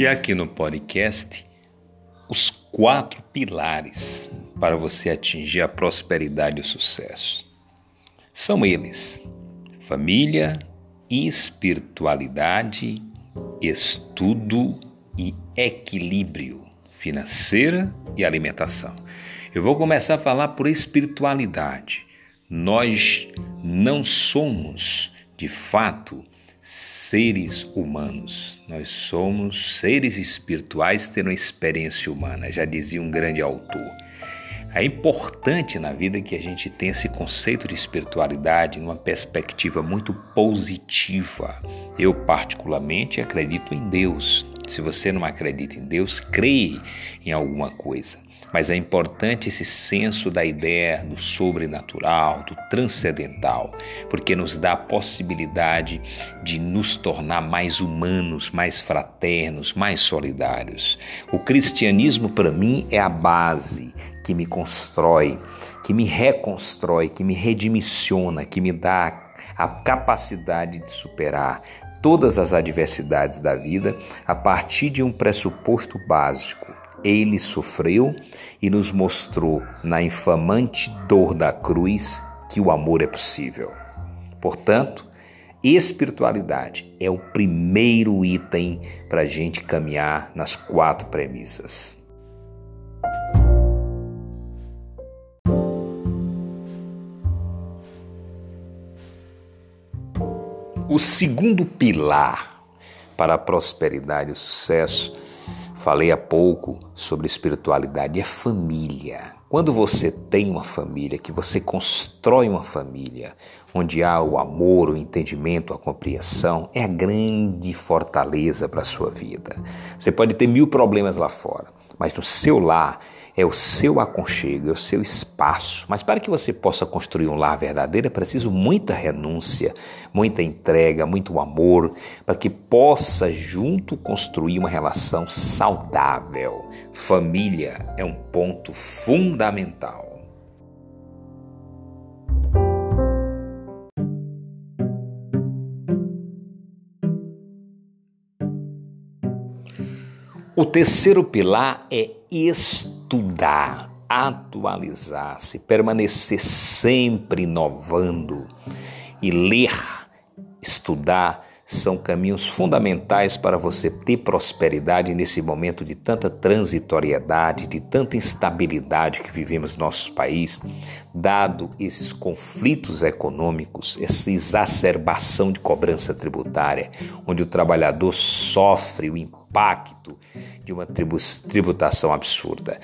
E aqui no podcast, os quatro pilares para você atingir a prosperidade e o sucesso. São eles: família, espiritualidade, estudo e equilíbrio financeira e alimentação. Eu vou começar a falar por espiritualidade. Nós não somos, de fato, seres humanos. Nós somos seres espirituais tendo uma experiência humana, já dizia um grande autor. É importante na vida que a gente tenha esse conceito de espiritualidade numa perspectiva muito positiva. Eu, particularmente, acredito em Deus. Se você não acredita em Deus, creia em alguma coisa. Mas é importante esse senso da ideia do sobrenatural, do transcendental, porque nos dá a possibilidade de nos tornar mais humanos, mais fraternos, mais solidários. O cristianismo, para mim, é a base que me constrói, que me reconstrói, que me redimissiona, que me dá a capacidade de superar todas as adversidades da vida a partir de um pressuposto básico ele sofreu e nos mostrou na infamante dor da cruz que o amor é possível. Portanto, espiritualidade é o primeiro item para a gente caminhar nas quatro premissas. O segundo pilar para a prosperidade e o sucesso Falei há pouco sobre espiritualidade, é família. Quando você tem uma família, que você constrói uma família, onde há o amor, o entendimento, a compreensão, é a grande fortaleza para a sua vida. Você pode ter mil problemas lá fora, mas no seu lar é o seu aconchego, é o seu espaço. Mas para que você possa construir um lar verdadeiro é preciso muita renúncia, muita entrega, muito amor, para que possa junto construir uma relação saudável. Família é um ponto fundamental. O terceiro pilar é estudar, atualizar-se, permanecer sempre inovando e ler, estudar são caminhos fundamentais para você ter prosperidade nesse momento de tanta transitoriedade, de tanta instabilidade que vivemos no nosso país, dado esses conflitos econômicos, essa exacerbação de cobrança tributária, onde o trabalhador sofre o impacto de uma tributação absurda.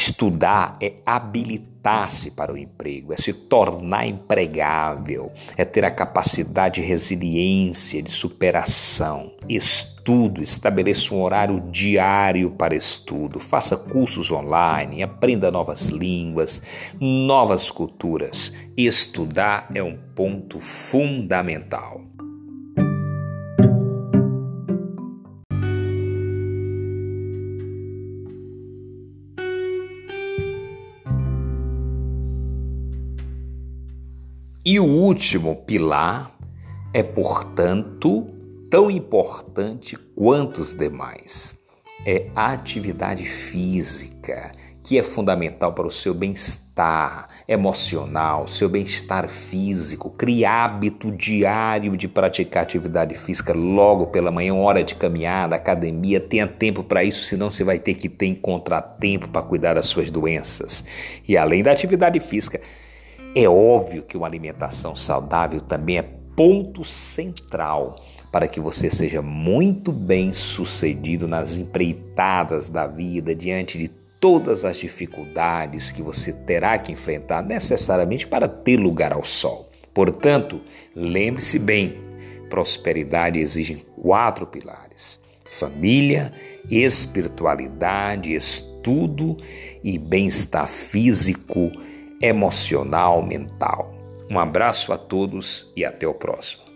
Estudar é habilitar-se para o emprego, é se tornar empregável, é ter a capacidade de resiliência, de superação. Estudo, estabeleça um horário diário para estudo, faça cursos online, aprenda novas línguas, novas culturas. Estudar é um ponto fundamental. E o último pilar é, portanto, tão importante quanto os demais. É a atividade física, que é fundamental para o seu bem-estar emocional, seu bem-estar físico. Crie hábito diário de praticar atividade física logo pela manhã, hora de caminhada, academia. Tenha tempo para isso, senão você vai ter que ter contratempo para cuidar das suas doenças. E além da atividade física, é óbvio que uma alimentação saudável também é ponto central para que você seja muito bem sucedido nas empreitadas da vida diante de todas as dificuldades que você terá que enfrentar necessariamente para ter lugar ao sol. Portanto, lembre-se bem: prosperidade exige quatro pilares: família, espiritualidade, estudo e bem-estar físico emocional, mental. Um abraço a todos e até o próximo.